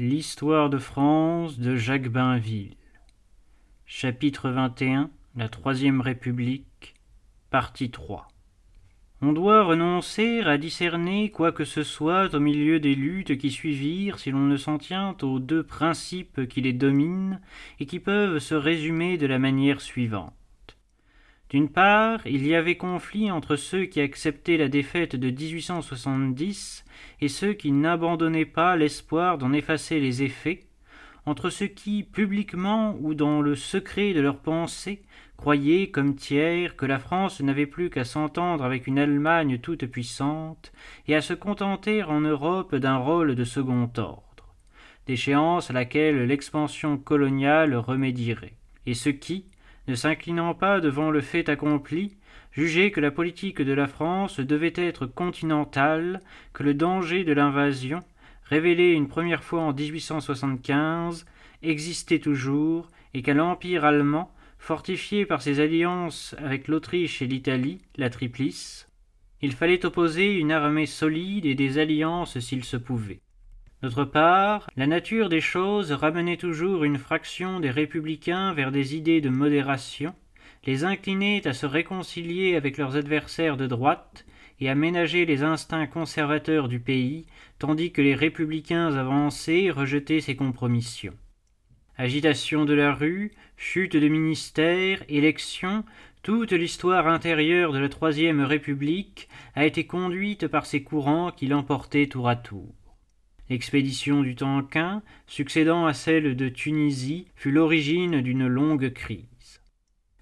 L'histoire de France de Jacques Bainville. Chapitre 21 La Troisième République. Partie 3. On doit renoncer à discerner quoi que ce soit au milieu des luttes qui suivirent si l'on ne s'en tient aux deux principes qui les dominent et qui peuvent se résumer de la manière suivante. D'une part, il y avait conflit entre ceux qui acceptaient la défaite de 1870 et ceux qui n'abandonnaient pas l'espoir d'en effacer les effets, entre ceux qui, publiquement ou dans le secret de leurs pensées, croyaient comme tiers que la France n'avait plus qu'à s'entendre avec une Allemagne toute puissante et à se contenter en Europe d'un rôle de second ordre, d'échéance à laquelle l'expansion coloniale remédierait, et ceux qui, ne s'inclinant pas devant le fait accompli, jugeait que la politique de la France devait être continentale, que le danger de l'invasion, révélé une première fois en 1875, existait toujours, et qu'à l'Empire allemand, fortifié par ses alliances avec l'Autriche et l'Italie, la Triplice, il fallait opposer une armée solide et des alliances s'il se pouvait. D'autre part, la nature des choses ramenait toujours une fraction des républicains vers des idées de modération, les inclinait à se réconcilier avec leurs adversaires de droite et à ménager les instincts conservateurs du pays, tandis que les républicains avancés rejetaient ces compromissions. Agitation de la rue, chute de ministères, élections, toute l'histoire intérieure de la Troisième République a été conduite par ces courants qui l'emportaient tour à tour. L'expédition du Tonkin, succédant à celle de Tunisie, fut l'origine d'une longue crise.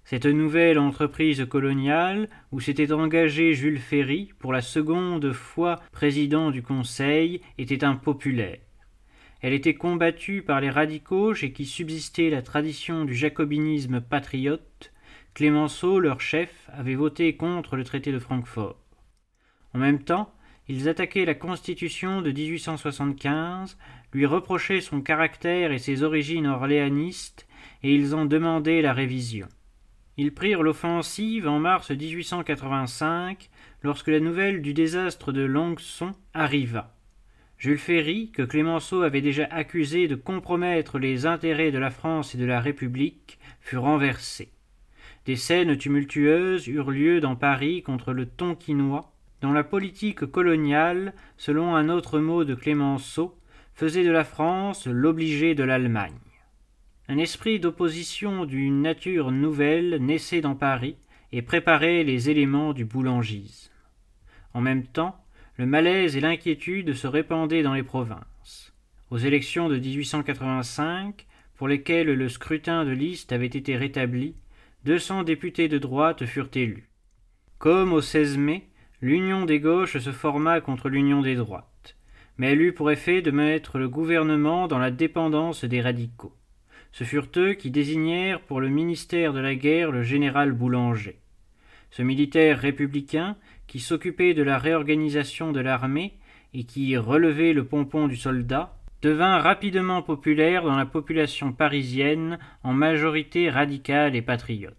Cette nouvelle entreprise coloniale, où s'était engagé Jules Ferry pour la seconde fois président du Conseil, était impopulaire. Elle était combattue par les radicaux chez qui subsistait la tradition du jacobinisme patriote. Clémenceau, leur chef, avait voté contre le traité de Francfort. En même temps, ils attaquaient la Constitution de 1875, lui reprochaient son caractère et ses origines orléanistes, et ils en demandaient la révision. Ils prirent l'offensive en mars 1885, lorsque la nouvelle du désastre de Langueson arriva. Jules Ferry, que Clémenceau avait déjà accusé de compromettre les intérêts de la France et de la République, fut renversé. Des scènes tumultueuses eurent lieu dans Paris contre le Tonkinois, la politique coloniale, selon un autre mot de Clémenceau, faisait de la France l'obligé de l'Allemagne. Un esprit d'opposition d'une nature nouvelle naissait dans Paris et préparait les éléments du boulangisme. En même temps, le malaise et l'inquiétude se répandaient dans les provinces. Aux élections de 1885, pour lesquelles le scrutin de liste avait été rétabli, 200 députés de droite furent élus. Comme au 16 mai, L'union des gauches se forma contre l'union des droites, mais elle eut pour effet de mettre le gouvernement dans la dépendance des radicaux. Ce furent eux qui désignèrent pour le ministère de la guerre le général Boulanger. Ce militaire républicain, qui s'occupait de la réorganisation de l'armée et qui relevait le pompon du soldat, devint rapidement populaire dans la population parisienne en majorité radicale et patriote.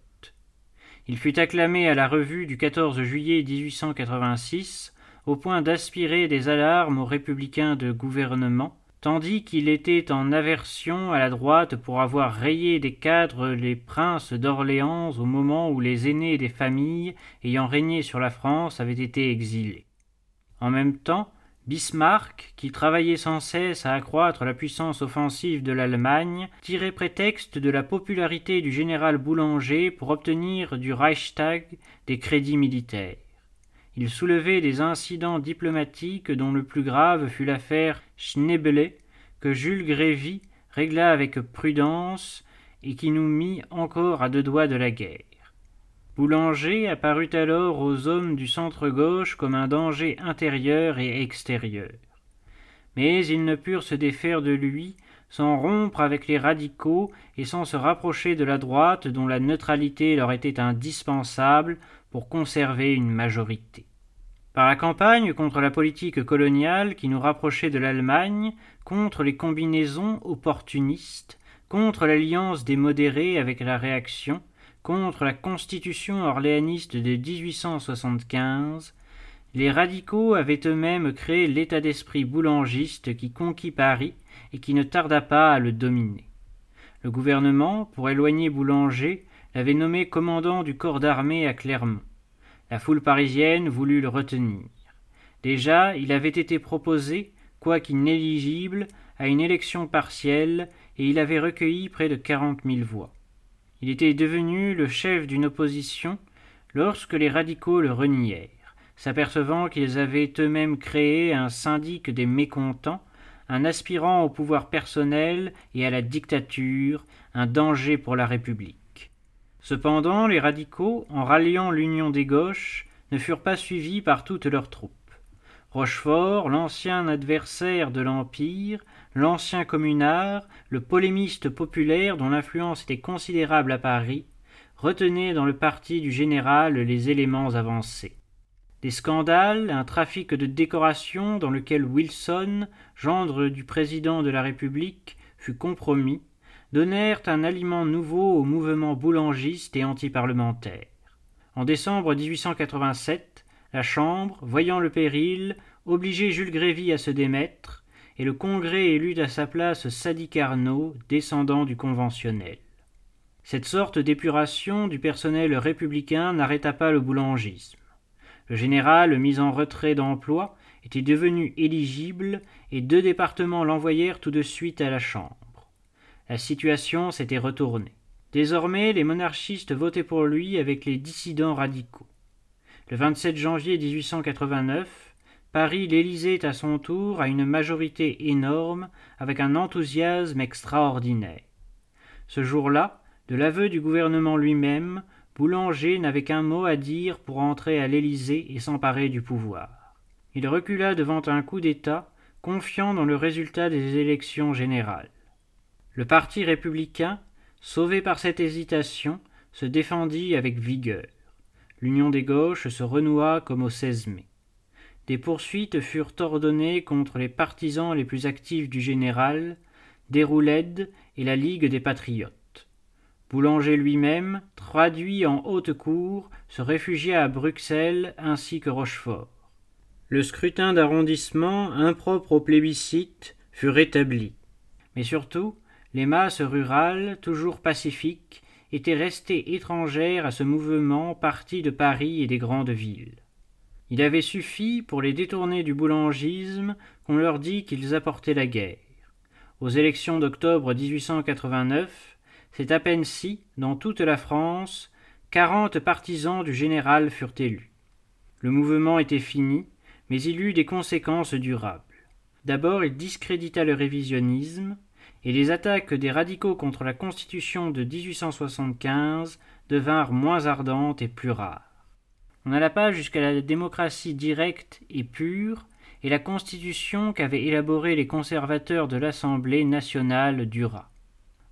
Il fut acclamé à la revue du 14 juillet 1886 au point d'aspirer des alarmes aux républicains de gouvernement, tandis qu'il était en aversion à la droite pour avoir rayé des cadres les princes d'Orléans au moment où les aînés des familles ayant régné sur la France avaient été exilés. En même temps, Bismarck, qui travaillait sans cesse à accroître la puissance offensive de l'Allemagne, tirait prétexte de la popularité du général Boulanger pour obtenir du Reichstag des crédits militaires. Il soulevait des incidents diplomatiques dont le plus grave fut l'affaire Schneebele, que Jules Grévy régla avec prudence et qui nous mit encore à deux doigts de la guerre. Boulanger apparut alors aux hommes du centre-gauche comme un danger intérieur et extérieur. Mais ils ne purent se défaire de lui sans rompre avec les radicaux et sans se rapprocher de la droite dont la neutralité leur était indispensable pour conserver une majorité. Par la campagne contre la politique coloniale qui nous rapprochait de l'Allemagne, contre les combinaisons opportunistes, contre l'alliance des modérés avec la réaction, contre la constitution orléaniste de 1875, Les radicaux avaient eux-mêmes créé l'état d'esprit boulangiste qui conquit Paris et qui ne tarda pas à le dominer. Le gouvernement, pour éloigner Boulanger, l'avait nommé commandant du corps d'armée à Clermont. La foule parisienne voulut le retenir. Déjà, il avait été proposé, quoiqu'inéligible, à une élection partielle, et il avait recueilli près de quarante mille voix. Il était devenu le chef d'une opposition lorsque les radicaux le renièrent, s'apercevant qu'ils avaient eux-mêmes créé un syndic des mécontents, un aspirant au pouvoir personnel et à la dictature, un danger pour la République. Cependant, les radicaux, en ralliant l'union des gauches, ne furent pas suivis par toutes leurs troupes. Rochefort, l'ancien adversaire de l'Empire, l'ancien communard, le polémiste populaire dont l'influence était considérable à Paris, retenait dans le parti du général les éléments avancés. Des scandales, un trafic de décorations dans lequel Wilson, gendre du président de la République, fut compromis, donnèrent un aliment nouveau au mouvement boulangiste et antiparlementaire. En décembre 1887, la Chambre, voyant le péril, obligeait Jules Grévy à se démettre, et le Congrès élut à sa place Sadi Carnot, descendant du conventionnel. Cette sorte d'épuration du personnel républicain n'arrêta pas le boulangisme. Le général, mis en retrait d'emploi, était devenu éligible et deux départements l'envoyèrent tout de suite à la Chambre. La situation s'était retournée. Désormais, les monarchistes votaient pour lui avec les dissidents radicaux. Le 27 janvier 1889, Paris l'Élysée à son tour à une majorité énorme avec un enthousiasme extraordinaire. Ce jour-là, de l'aveu du gouvernement lui-même, Boulanger n'avait qu'un mot à dire pour entrer à l'Élysée et s'emparer du pouvoir. Il recula devant un coup d'État, confiant dans le résultat des élections générales. Le parti républicain, sauvé par cette hésitation, se défendit avec vigueur l'union des gauches se renoua comme au 16 mai. Des poursuites furent ordonnées contre les partisans les plus actifs du général, Déroulède et la Ligue des patriotes. Boulanger lui-même, traduit en haute cour, se réfugia à Bruxelles ainsi que Rochefort. Le scrutin d'arrondissement, impropre au plébiscite, fut rétabli. Mais surtout, les masses rurales, toujours pacifiques, étaient restées étrangères à ce mouvement parti de Paris et des grandes villes. Il avait suffi, pour les détourner du boulangisme, qu'on leur dît qu'ils apportaient la guerre. Aux élections d'octobre 1889, c'est à peine si, dans toute la France, quarante partisans du général furent élus. Le mouvement était fini, mais il eut des conséquences durables. D'abord, il discrédita le révisionnisme, et les attaques des radicaux contre la Constitution de 1875 devinrent moins ardentes et plus rares. On n'alla pas jusqu'à la démocratie directe et pure, et la Constitution qu'avaient élaborée les conservateurs de l'Assemblée nationale dura.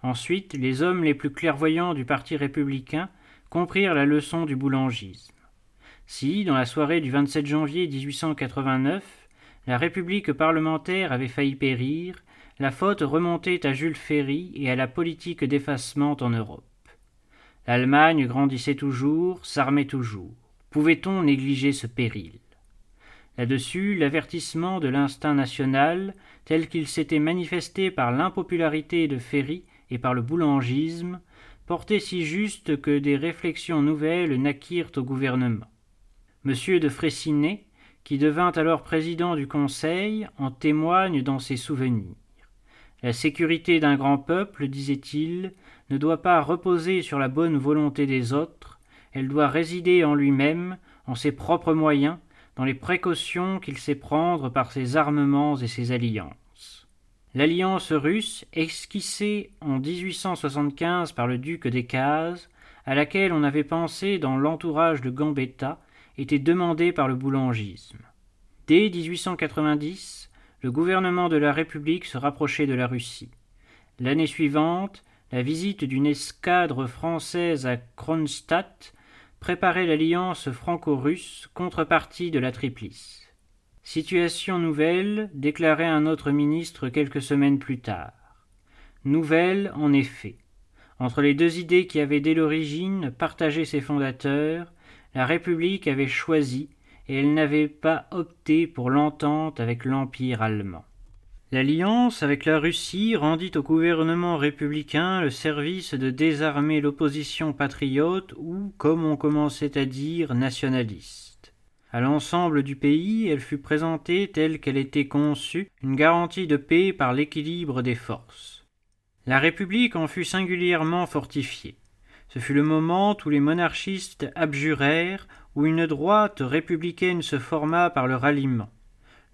Ensuite, les hommes les plus clairvoyants du Parti républicain comprirent la leçon du boulangisme. Si, dans la soirée du 27 janvier 1889, la République parlementaire avait failli périr, la faute remontait à Jules Ferry et à la politique d'effacement en Europe. L'Allemagne grandissait toujours, s'armait toujours. Pouvait-on négliger ce péril? Là-dessus, l'avertissement de l'instinct national, tel qu'il s'était manifesté par l'impopularité de Ferry et par le boulangisme, portait si juste que des réflexions nouvelles naquirent au gouvernement. Monsieur de Fraissinet, qui devint alors président du Conseil, en témoigne dans ses souvenirs. La sécurité d'un grand peuple, disait-il, ne doit pas reposer sur la bonne volonté des autres, elle doit résider en lui-même, en ses propres moyens, dans les précautions qu'il sait prendre par ses armements et ses alliances. L'alliance russe, esquissée en 1875 par le duc d'Écaz, à laquelle on avait pensé dans l'entourage de Gambetta, était demandée par le boulangisme. Dès 1890, le gouvernement de la République se rapprochait de la Russie. L'année suivante, la visite d'une escadre française à Kronstadt préparait l'alliance franco-russe, contrepartie de la Triplice. Situation nouvelle, déclarait un autre ministre quelques semaines plus tard. Nouvelle, en effet. Entre les deux idées qui avaient dès l'origine partagé ses fondateurs, la République avait choisi, et elle n'avait pas opté pour l'entente avec l'Empire allemand. L'alliance avec la Russie rendit au gouvernement républicain le service de désarmer l'opposition patriote ou, comme on commençait à dire, nationaliste. À l'ensemble du pays, elle fut présentée telle qu'elle était conçue, une garantie de paix par l'équilibre des forces. La République en fut singulièrement fortifiée. Ce fut le moment où les monarchistes abjurèrent, où une droite républicaine se forma par le ralliement.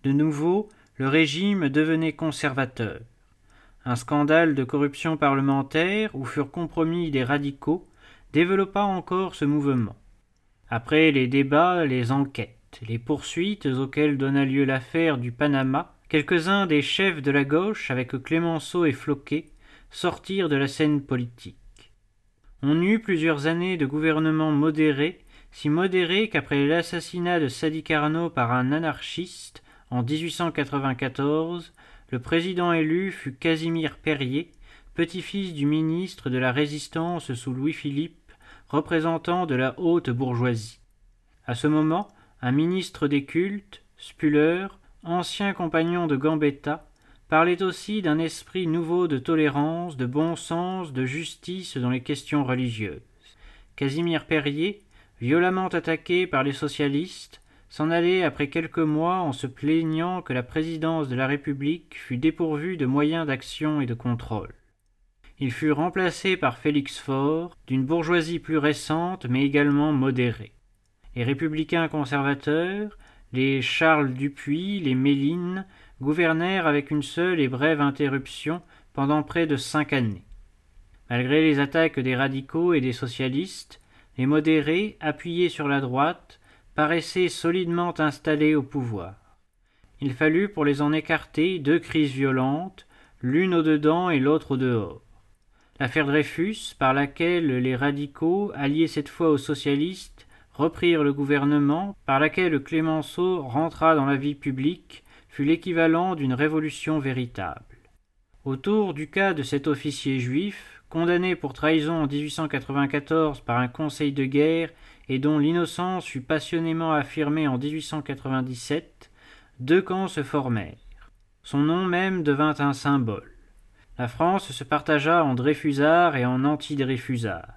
De nouveau, le régime devenait conservateur. Un scandale de corruption parlementaire, où furent compromis des radicaux, développa encore ce mouvement. Après les débats, les enquêtes, les poursuites auxquelles donna lieu l'affaire du Panama, quelques-uns des chefs de la gauche, avec Clémenceau et Floquet, sortirent de la scène politique. On eut plusieurs années de gouvernement modéré, si modéré qu'après l'assassinat de Sadi Carnot par un anarchiste en 1894, le président élu fut Casimir Perrier, petit-fils du ministre de la Résistance sous Louis-Philippe, représentant de la haute bourgeoisie. À ce moment, un ministre des cultes, Spuller, ancien compagnon de Gambetta, parlait aussi d'un esprit nouveau de tolérance, de bon sens, de justice dans les questions religieuses. Casimir Perrier, violemment attaqué par les socialistes, s'en allait après quelques mois en se plaignant que la présidence de la République fût dépourvue de moyens d'action et de contrôle. Il fut remplacé par Félix Faure, d'une bourgeoisie plus récente mais également modérée. Les républicains conservateurs, les Charles Dupuis, les Méline, gouvernèrent avec une seule et brève interruption pendant près de cinq années. Malgré les attaques des radicaux et des socialistes, les modérés, appuyés sur la droite, paraissaient solidement installés au pouvoir. Il fallut pour les en écarter deux crises violentes, l'une au dedans et l'autre au dehors. L'affaire Dreyfus, par laquelle les radicaux, alliés cette fois aux socialistes, reprirent le gouvernement, par laquelle Clémenceau rentra dans la vie publique, fut l'équivalent d'une révolution véritable. Autour du cas de cet officier juif, condamné pour trahison en 1894 par un conseil de guerre et dont l'innocence fut passionnément affirmée en 1897, deux camps se formèrent. Son nom même devint un symbole. La France se partagea en Dreyfusards et en anti-Dreyfusards.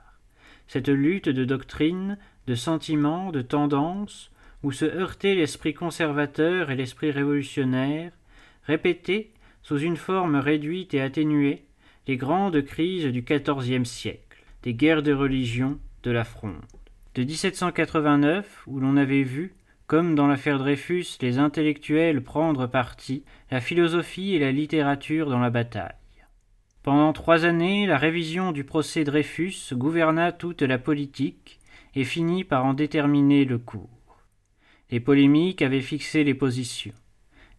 Cette lutte de doctrine, de sentiments, de tendances, où se heurtaient l'esprit conservateur et l'esprit révolutionnaire, répétaient, sous une forme réduite et atténuée, les grandes crises du XIVe siècle, des guerres de religion, de la fronde. De 1789, où l'on avait vu, comme dans l'affaire Dreyfus, les intellectuels prendre parti, la philosophie et la littérature dans la bataille. Pendant trois années, la révision du procès Dreyfus gouverna toute la politique et finit par en déterminer le cours. Les polémiques avaient fixé les positions.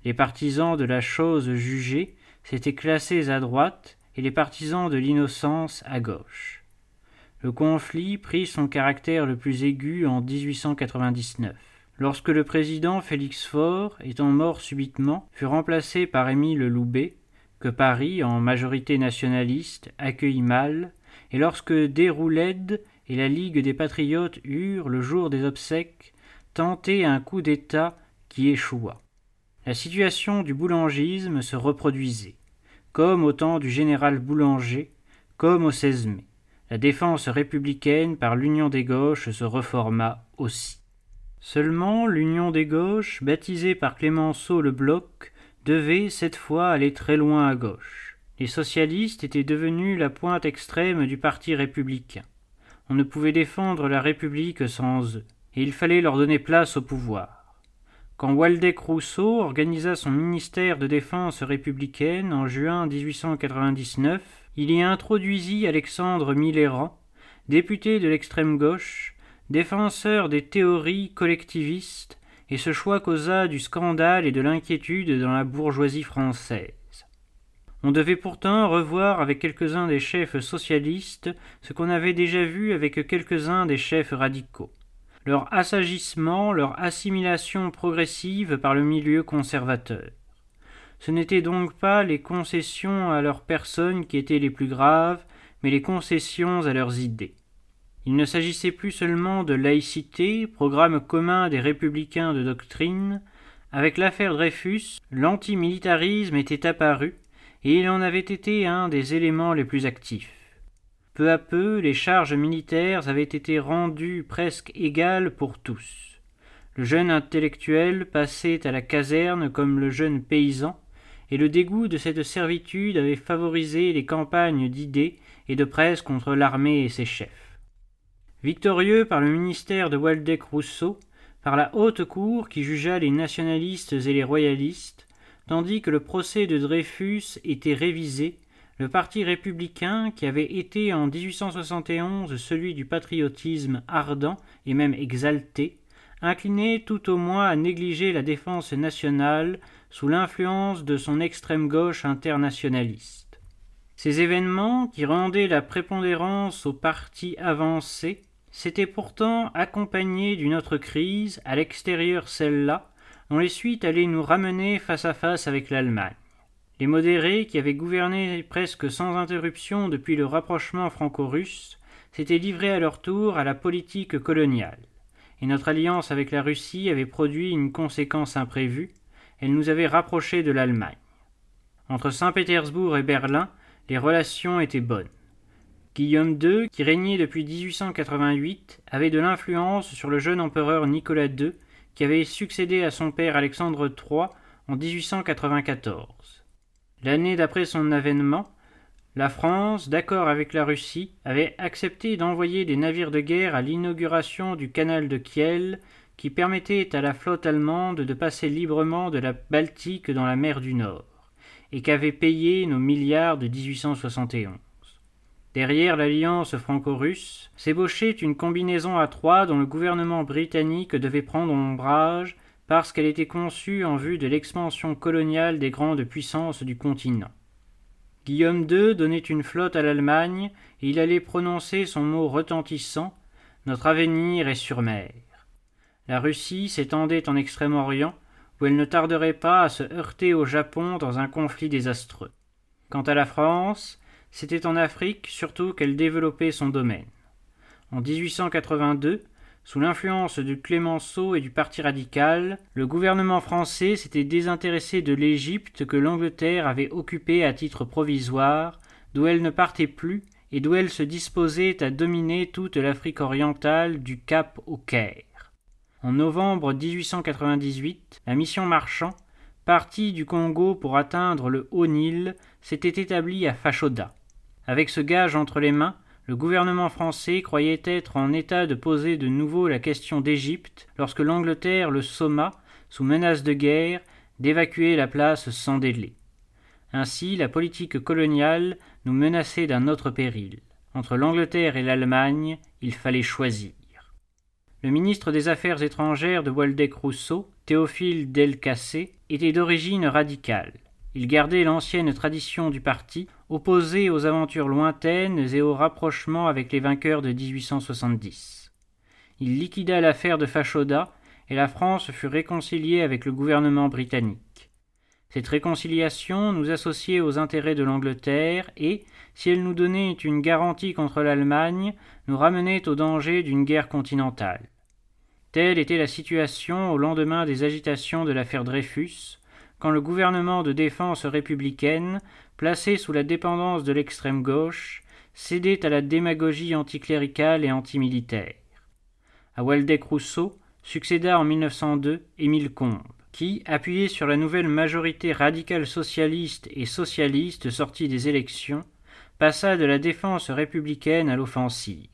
Les partisans de la chose jugée s'étaient classés à droite et les partisans de l'innocence à gauche. Le conflit prit son caractère le plus aigu en 1899, lorsque le président Félix Faure, étant mort subitement, fut remplacé par Émile Loubet, que Paris, en majorité nationaliste, accueillit mal, et lorsque Déroulède et la Ligue des patriotes eurent, le jour des obsèques, tenté un coup d'État qui échoua. La situation du boulangisme se reproduisait, comme au temps du général Boulanger, comme au 16 mai. La défense républicaine par l'Union des gauches se reforma aussi. Seulement l'Union des gauches, baptisée par Clémenceau le Bloc, devait cette fois aller très loin à gauche. Les socialistes étaient devenus la pointe extrême du parti républicain. On ne pouvait défendre la République sans eux et il fallait leur donner place au pouvoir. Quand Waldeck Rousseau organisa son ministère de défense républicaine en juin 1899, il y introduisit Alexandre Millerand, député de l'extrême gauche, défenseur des théories collectivistes, et ce choix causa du scandale et de l'inquiétude dans la bourgeoisie française. On devait pourtant revoir avec quelques-uns des chefs socialistes ce qu'on avait déjà vu avec quelques-uns des chefs radicaux leur assagissement, leur assimilation progressive par le milieu conservateur. Ce n'étaient donc pas les concessions à leurs personnes qui étaient les plus graves, mais les concessions à leurs idées. Il ne s'agissait plus seulement de laïcité, programme commun des républicains de doctrine. Avec l'affaire Dreyfus, l'antimilitarisme était apparu, et il en avait été un des éléments les plus actifs. Peu à peu, les charges militaires avaient été rendues presque égales pour tous. Le jeune intellectuel passait à la caserne comme le jeune paysan, et le dégoût de cette servitude avait favorisé les campagnes d'idées et de presse contre l'armée et ses chefs. Victorieux par le ministère de Waldeck-Rousseau, par la haute cour qui jugea les nationalistes et les royalistes, tandis que le procès de Dreyfus était révisé le parti républicain, qui avait été en 1871 celui du patriotisme ardent et même exalté, incliné tout au moins à négliger la défense nationale sous l'influence de son extrême gauche internationaliste. Ces événements, qui rendaient la prépondérance au parti avancé, s'étaient pourtant accompagnés d'une autre crise, à l'extérieur celle-là, dont les suites allaient nous ramener face à face avec l'Allemagne. Les modérés, qui avaient gouverné presque sans interruption depuis le rapprochement franco-russe, s'étaient livrés à leur tour à la politique coloniale, et notre alliance avec la Russie avait produit une conséquence imprévue, elle nous avait rapprochés de l'Allemagne. Entre Saint-Pétersbourg et Berlin, les relations étaient bonnes. Guillaume II, qui régnait depuis 1888, avait de l'influence sur le jeune empereur Nicolas II, qui avait succédé à son père Alexandre III en 1894. L'année d'après son avènement, la France, d'accord avec la Russie, avait accepté d'envoyer des navires de guerre à l'inauguration du canal de Kiel, qui permettait à la flotte allemande de passer librement de la Baltique dans la mer du Nord, et qu'avait payé nos milliards de 1871. Derrière l'alliance franco-russe s'ébauchait une combinaison à trois dont le gouvernement britannique devait prendre ombrage parce qu'elle était conçue en vue de l'expansion coloniale des grandes puissances du continent. Guillaume II donnait une flotte à l'Allemagne, et il allait prononcer son mot retentissant Notre avenir est sur mer. La Russie s'étendait en Extrême-Orient, où elle ne tarderait pas à se heurter au Japon dans un conflit désastreux. Quant à la France, c'était en Afrique surtout qu'elle développait son domaine. En 1882, sous l'influence de Clémenceau et du Parti radical, le gouvernement français s'était désintéressé de l'Égypte que l'Angleterre avait occupée à titre provisoire, d'où elle ne partait plus et d'où elle se disposait à dominer toute l'Afrique orientale du Cap au Caire. En novembre 1898, la mission Marchand, partie du Congo pour atteindre le Haut-Nil, s'était établie à Fachoda. Avec ce gage entre les mains, le gouvernement français croyait être en état de poser de nouveau la question d'Égypte lorsque l'Angleterre le somma, sous menace de guerre, d'évacuer la place sans délai. Ainsi, la politique coloniale nous menaçait d'un autre péril. Entre l'Angleterre et l'Allemagne, il fallait choisir. Le ministre des Affaires étrangères de Waldeck-Rousseau, Théophile Delcassé, était d'origine radicale. Il gardait l'ancienne tradition du parti, opposé aux aventures lointaines et au rapprochement avec les vainqueurs de 1870. Il liquida l'affaire de Fachoda et la France fut réconciliée avec le gouvernement britannique. Cette réconciliation nous associait aux intérêts de l'Angleterre et, si elle nous donnait une garantie contre l'Allemagne, nous ramenait au danger d'une guerre continentale. Telle était la situation au lendemain des agitations de l'affaire Dreyfus, quand le gouvernement de défense républicaine, placé sous la dépendance de l'extrême gauche, cédait à la démagogie anticléricale et antimilitaire. À Waldeck-Rousseau succéda en 1902 Émile Combes, qui, appuyé sur la nouvelle majorité radicale socialiste et socialiste sortie des élections, passa de la défense républicaine à l'offensive.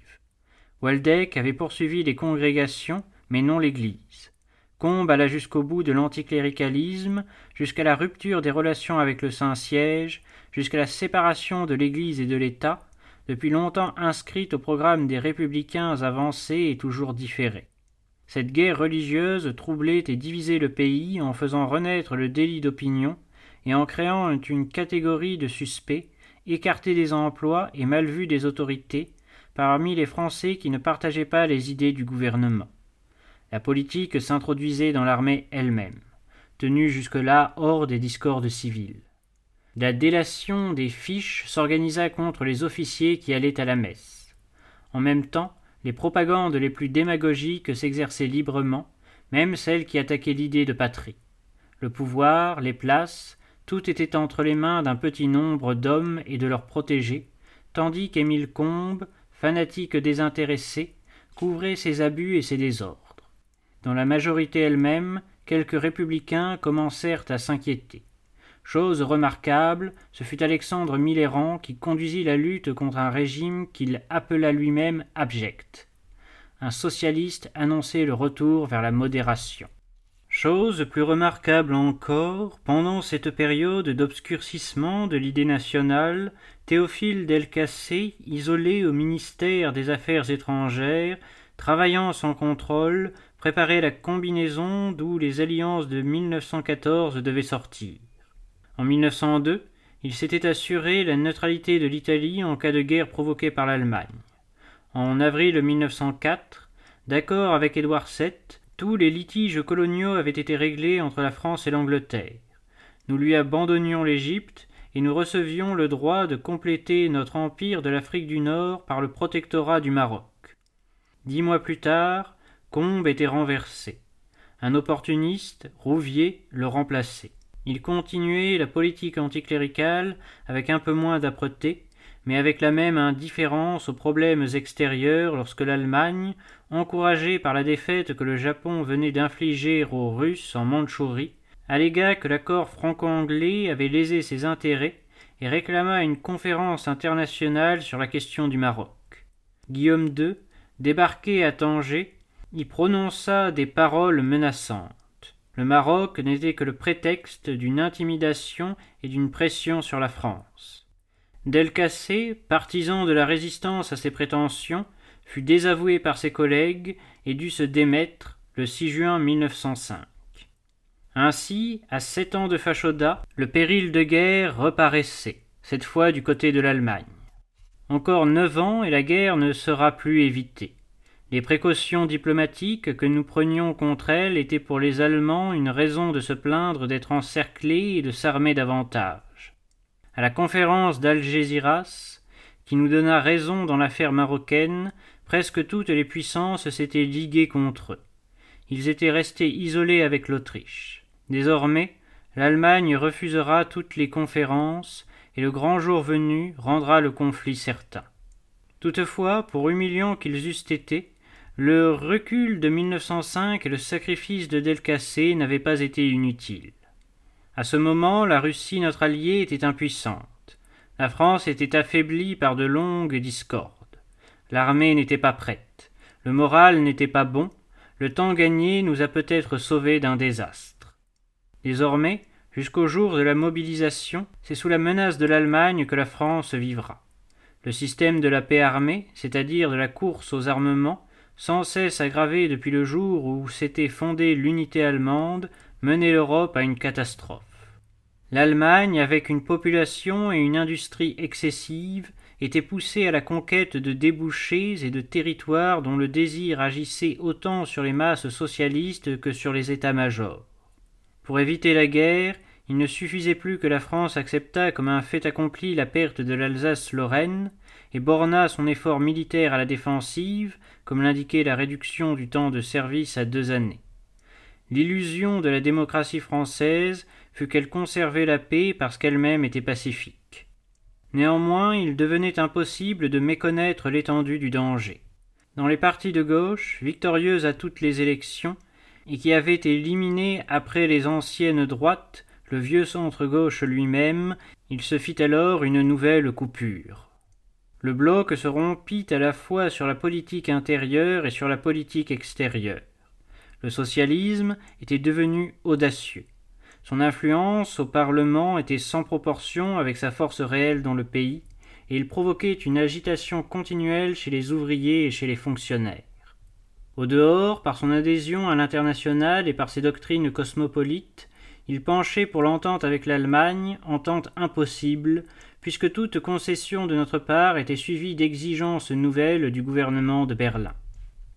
Waldeck avait poursuivi les congrégations, mais non l'Église. Combe alla jusqu'au bout de l'anticléricalisme, jusqu'à la rupture des relations avec le Saint-Siège, jusqu'à la séparation de l'Église et de l'État, depuis longtemps inscrite au programme des républicains avancés et toujours différés. Cette guerre religieuse troublait et divisait le pays en faisant renaître le délit d'opinion et en créant une catégorie de suspects, écartés des emplois et mal vus des autorités, parmi les Français qui ne partageaient pas les idées du gouvernement. La politique s'introduisait dans l'armée elle-même, tenue jusque-là hors des discordes civils. La délation des fiches s'organisa contre les officiers qui allaient à la messe. En même temps, les propagandes les plus démagogiques s'exerçaient librement, même celles qui attaquaient l'idée de patrie. Le pouvoir, les places, tout était entre les mains d'un petit nombre d'hommes et de leurs protégés, tandis qu'Émile Combes, fanatique désintéressé, couvrait ses abus et ses désordres. Dans la majorité elle-même, quelques républicains commencèrent à s'inquiéter. Chose remarquable, ce fut Alexandre Millerand qui conduisit la lutte contre un régime qu'il appela lui-même abject. Un socialiste annonçait le retour vers la modération. Chose plus remarquable encore, pendant cette période d'obscurcissement de l'idée nationale, Théophile Delcassé, isolé au ministère des Affaires étrangères, travaillant sans contrôle, préparait la combinaison d'où les alliances de 1914 devaient sortir. En 1902, il s'était assuré la neutralité de l'Italie en cas de guerre provoquée par l'Allemagne. En avril 1904, d'accord avec Édouard VII, tous les litiges coloniaux avaient été réglés entre la France et l'Angleterre. Nous lui abandonnions l'Égypte et nous recevions le droit de compléter notre empire de l'Afrique du Nord par le protectorat du Maroc. Dix mois plus tard, Combes était renversé. Un opportuniste, Rouvier, le remplaçait. Il continuait la politique anticléricale avec un peu moins d'âpreté, mais avec la même indifférence aux problèmes extérieurs lorsque l'Allemagne, encouragée par la défaite que le Japon venait d'infliger aux Russes en Mandchourie, allégua que l'accord franco-anglais avait lésé ses intérêts et réclama une conférence internationale sur la question du Maroc. Guillaume II, débarqué à Tanger, y prononça des paroles menaçantes. Le Maroc n'était que le prétexte d'une intimidation et d'une pression sur la France. Delcassé, partisan de la résistance à ces prétentions, fut désavoué par ses collègues et dut se démettre le 6 juin 1905. Ainsi, à sept ans de Fachoda, le péril de guerre reparaissait, cette fois du côté de l'Allemagne. Encore neuf ans et la guerre ne sera plus évitée. Les précautions diplomatiques que nous prenions contre elle étaient pour les Allemands une raison de se plaindre d'être encerclés et de s'armer davantage. À la conférence d'Algésiras, qui nous donna raison dans l'affaire marocaine, presque toutes les puissances s'étaient liguées contre eux. Ils étaient restés isolés avec l'Autriche. Désormais, l'Allemagne refusera toutes les conférences, et le grand jour venu rendra le conflit certain. Toutefois, pour humiliants qu'ils eussent été, le recul de 1905 et le sacrifice de Delcassé n'avaient pas été inutiles. À ce moment, la Russie, notre alliée, était impuissante. La France était affaiblie par de longues discordes. L'armée n'était pas prête. Le moral n'était pas bon. Le temps gagné nous a peut-être sauvés d'un désastre. Désormais, jusqu'au jour de la mobilisation, c'est sous la menace de l'Allemagne que la France vivra. Le système de la paix armée, c'est-à-dire de la course aux armements, sans cesse aggravé depuis le jour où s'était fondée l'unité allemande, menait l'Europe à une catastrophe. L'Allemagne, avec une population et une industrie excessives, était poussée à la conquête de débouchés et de territoires dont le désir agissait autant sur les masses socialistes que sur les états-majors. Pour éviter la guerre, il ne suffisait plus que la France acceptât comme un fait accompli la perte de l'Alsace-Lorraine, et borna son effort militaire à la défensive, comme l'indiquait la réduction du temps de service à deux années. L'illusion de la démocratie française fut qu'elle conservait la paix parce qu'elle-même était pacifique. Néanmoins, il devenait impossible de méconnaître l'étendue du danger. Dans les partis de gauche, victorieuses à toutes les élections, et qui avaient éliminé après les anciennes droites le vieux centre-gauche lui-même, il se fit alors une nouvelle coupure. Le bloc se rompit à la fois sur la politique intérieure et sur la politique extérieure. Le socialisme était devenu audacieux. Son influence au Parlement était sans proportion avec sa force réelle dans le pays, et il provoquait une agitation continuelle chez les ouvriers et chez les fonctionnaires. Au dehors, par son adhésion à l'international et par ses doctrines cosmopolites, il penchait pour l'entente avec l'Allemagne, entente impossible, puisque toute concession de notre part était suivie d'exigences nouvelles du gouvernement de Berlin.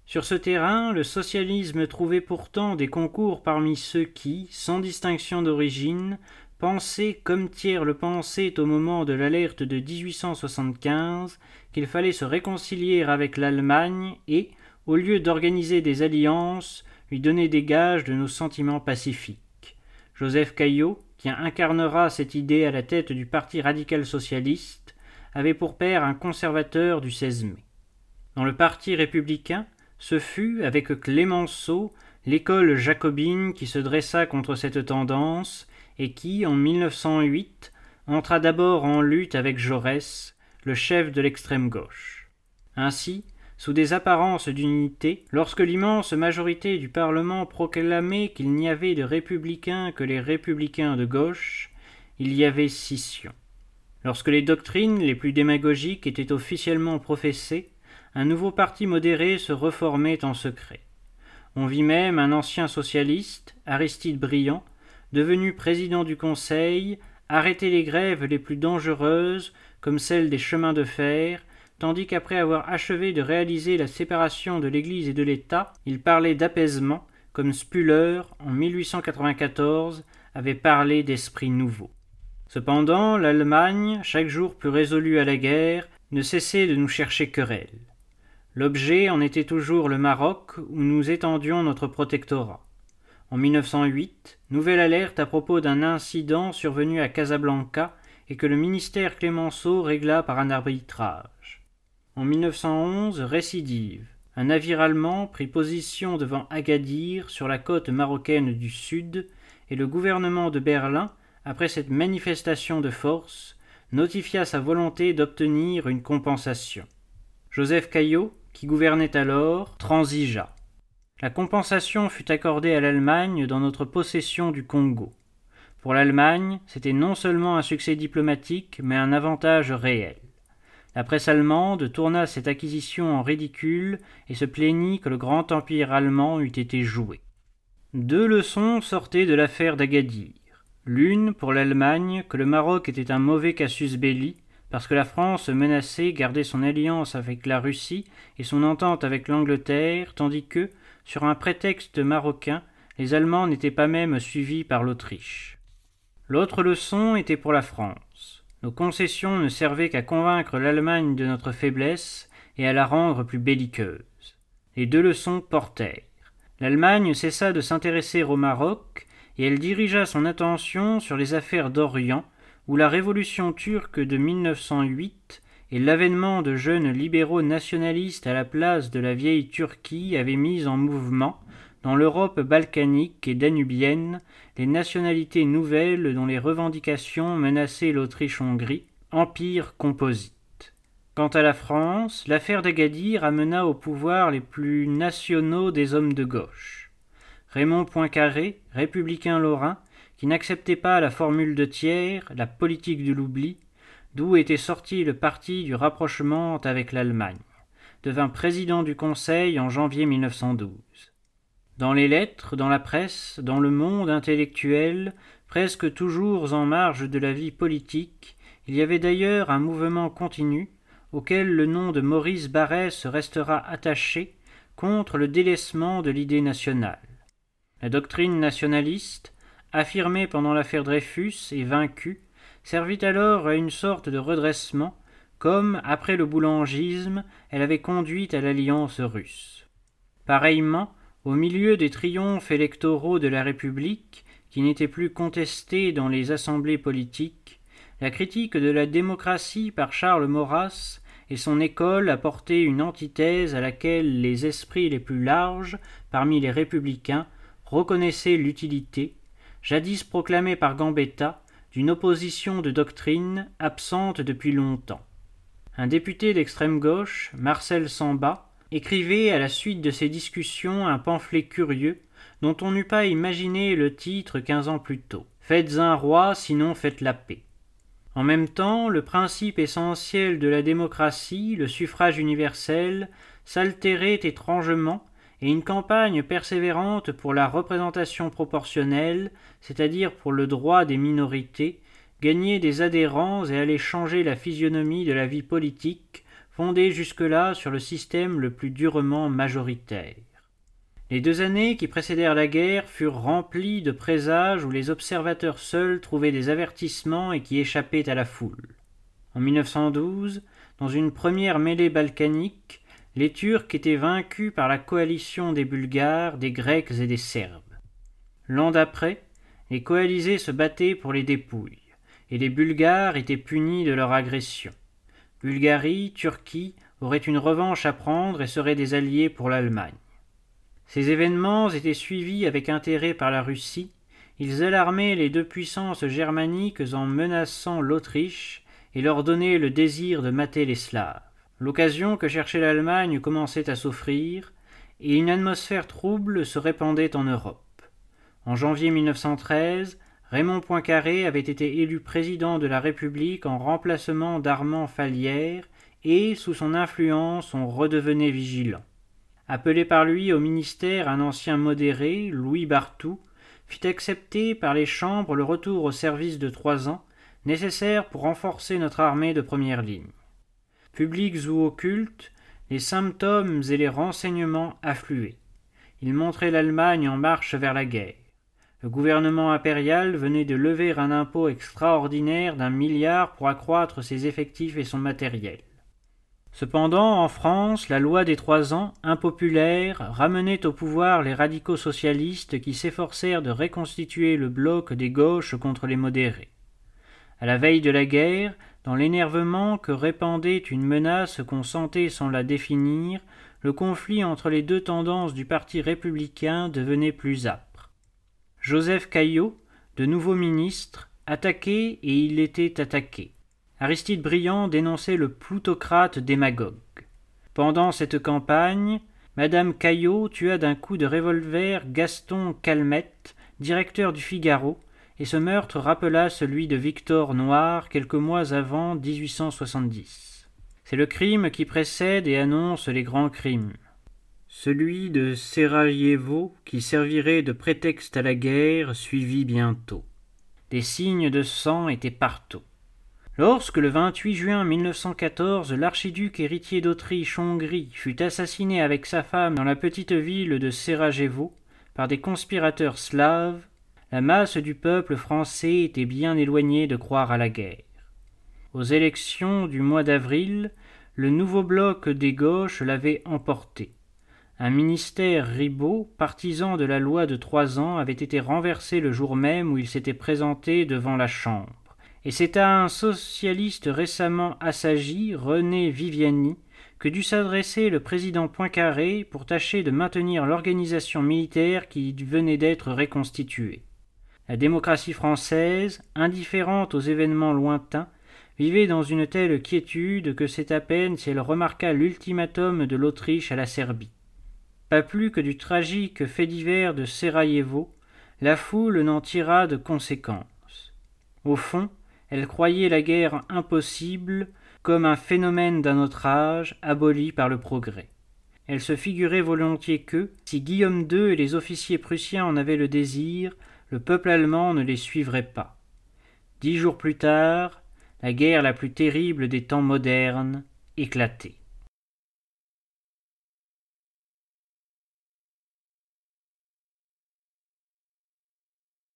Sur ce terrain, le socialisme trouvait pourtant des concours parmi ceux qui, sans distinction d'origine, pensait comme Thiers le pensait au moment de l'alerte de 1875 qu'il fallait se réconcilier avec l'Allemagne et, au lieu d'organiser des alliances, lui donner des gages de nos sentiments pacifiques. Joseph Caillot, qui incarnera cette idée à la tête du Parti radical socialiste, avait pour père un conservateur du 16 mai. Dans le Parti républicain, ce fut, avec Clémenceau, l'école jacobine qui se dressa contre cette tendance et qui, en 1908, entra d'abord en lutte avec Jaurès, le chef de l'extrême gauche. Ainsi, sous des apparences d'unité, lorsque l'immense majorité du Parlement proclamait qu'il n'y avait de républicains que les républicains de gauche, il y avait scission. Lorsque les doctrines les plus démagogiques étaient officiellement professées, un nouveau parti modéré se reformait en secret. On vit même un ancien socialiste, Aristide Briand, devenu président du Conseil, arrêter les grèves les plus dangereuses, comme celle des chemins de fer, tandis qu'après avoir achevé de réaliser la séparation de l'Église et de l'État, il parlait d'apaisement, comme Spuller, en 1894, avait parlé d'esprit nouveau. Cependant, l'Allemagne, chaque jour plus résolue à la guerre, ne cessait de nous chercher querelle. L'objet en était toujours le Maroc, où nous étendions notre protectorat. En 1908, nouvelle alerte à propos d'un incident survenu à Casablanca et que le ministère Clémenceau régla par un arbitrage. En 1911, récidive. Un navire allemand prit position devant Agadir sur la côte marocaine du sud et le gouvernement de Berlin, après cette manifestation de force, notifia sa volonté d'obtenir une compensation. Joseph Caillot, qui gouvernait alors, transigea. La compensation fut accordée à l'Allemagne dans notre possession du Congo. Pour l'Allemagne, c'était non seulement un succès diplomatique, mais un avantage réel. La presse allemande tourna cette acquisition en ridicule et se plaignit que le grand empire allemand eût été joué. Deux leçons sortaient de l'affaire d'Agadir. L'une pour l'Allemagne que le Maroc était un mauvais casus belli, parce que la France menaçait garder son alliance avec la Russie et son entente avec l'Angleterre, tandis que, sur un prétexte marocain, les Allemands n'étaient pas même suivis par l'Autriche. L'autre leçon était pour la France. Nos concessions ne servaient qu'à convaincre l'Allemagne de notre faiblesse et à la rendre plus belliqueuse. Les deux leçons portèrent. L'Allemagne cessa de s'intéresser au Maroc et elle dirigea son attention sur les affaires d'Orient, où la révolution turque de 1908 et l'avènement de jeunes libéraux nationalistes à la place de la vieille Turquie avaient mis en mouvement, dans l'Europe balkanique et danubienne, les nationalités nouvelles dont les revendications menaçaient l'Autriche-Hongrie, empire composite. Quant à la France, l'affaire d'Agadir amena au pouvoir les plus nationaux des hommes de gauche. Raymond Poincaré, républicain lorrain, qui n'acceptait pas la formule de Thiers, la politique de l'oubli, d'où était sorti le parti du rapprochement avec l'Allemagne, devint président du Conseil en janvier 1912. Dans les lettres, dans la presse, dans le monde intellectuel, presque toujours en marge de la vie politique, il y avait d'ailleurs un mouvement continu, auquel le nom de Maurice Barrès restera attaché, contre le délaissement de l'idée nationale. La doctrine nationaliste, affirmée pendant l'affaire Dreyfus et vaincue, servit alors à une sorte de redressement, comme, après le boulangisme, elle avait conduit à l'alliance russe. Pareillement, au milieu des triomphes électoraux de la République, qui n'étaient plus contestés dans les assemblées politiques, la critique de la démocratie par Charles Maurras et son école apportait une antithèse à laquelle les esprits les plus larges, parmi les républicains, reconnaissaient l'utilité, jadis proclamée par Gambetta, d'une opposition de doctrine absente depuis longtemps. Un député d'extrême gauche, Marcel Samba, écrivait à la suite de ces discussions un pamphlet curieux dont on n'eût pas imaginé le titre quinze ans plus tôt. Faites un roi, sinon faites la paix. En même temps, le principe essentiel de la démocratie, le suffrage universel, s'altérait étrangement et une campagne persévérante pour la représentation proportionnelle, c'est-à-dire pour le droit des minorités, gagnait des adhérents et allait changer la physionomie de la vie politique, fondée jusque-là sur le système le plus durement majoritaire. Les deux années qui précédèrent la guerre furent remplies de présages où les observateurs seuls trouvaient des avertissements et qui échappaient à la foule. En 1912, dans une première mêlée balkanique, les Turcs étaient vaincus par la coalition des Bulgares, des Grecs et des Serbes. L'an d'après, les coalisés se battaient pour les dépouilles, et les Bulgares étaient punis de leur agression. Bulgarie, Turquie auraient une revanche à prendre et seraient des alliés pour l'Allemagne. Ces événements étaient suivis avec intérêt par la Russie. Ils alarmaient les deux puissances germaniques en menaçant l'Autriche et leur donnaient le désir de mater les Slaves. L'occasion que cherchait l'Allemagne commençait à s'offrir, et une atmosphère trouble se répandait en Europe. En janvier 1913, Raymond Poincaré avait été élu président de la République en remplacement d'Armand Fallières, et, sous son influence, on redevenait vigilant. Appelé par lui au ministère un ancien modéré, Louis Barthou, fit accepter par les chambres le retour au service de trois ans, nécessaire pour renforcer notre armée de première ligne. Publics ou occultes, les symptômes et les renseignements affluaient. Ils montraient l'Allemagne en marche vers la guerre. Le gouvernement impérial venait de lever un impôt extraordinaire d'un milliard pour accroître ses effectifs et son matériel. Cependant, en France, la loi des trois ans, impopulaire, ramenait au pouvoir les radicaux socialistes qui s'efforcèrent de reconstituer le bloc des gauches contre les modérés. À la veille de la guerre, dans l'énervement que répandait une menace qu'on sentait sans la définir, le conflit entre les deux tendances du parti républicain devenait plus âpre. Joseph Caillot, de nouveau ministre, attaquait et il était attaqué. Aristide Briand dénonçait le plutocrate démagogue. Pendant cette campagne, Madame Caillot tua d'un coup de revolver Gaston Calmette, directeur du Figaro, et ce meurtre rappela celui de Victor Noir quelques mois avant 1870. C'est le crime qui précède et annonce les grands crimes. Celui de Serajevo, qui servirait de prétexte à la guerre, suivit bientôt. Des signes de sang étaient partout. Lorsque le 28 juin 1914 l'archiduc héritier d'Autriche-Hongrie fut assassiné avec sa femme dans la petite ville de Serajevo par des conspirateurs slaves, la masse du peuple français était bien éloignée de croire à la guerre. Aux élections du mois d'avril, le nouveau bloc des gauches l'avait emporté. Un ministère Ribot, partisan de la loi de trois ans, avait été renversé le jour même où il s'était présenté devant la Chambre et c'est à un socialiste récemment assagi, René Viviani, que dut s'adresser le président Poincaré pour tâcher de maintenir l'organisation militaire qui venait d'être reconstituée. La démocratie française, indifférente aux événements lointains, vivait dans une telle quiétude que c'est à peine si elle remarqua l'ultimatum de l'Autriche à la Serbie. Pas plus que du tragique fait divers de Serajevo, la foule n'en tira de conséquences. Au fond, elle croyait la guerre impossible, comme un phénomène d'un autre âge, aboli par le progrès. Elle se figurait volontiers que, si Guillaume II et les officiers prussiens en avaient le désir, le peuple allemand ne les suivrait pas. Dix jours plus tard, la guerre la plus terrible des temps modernes éclatait.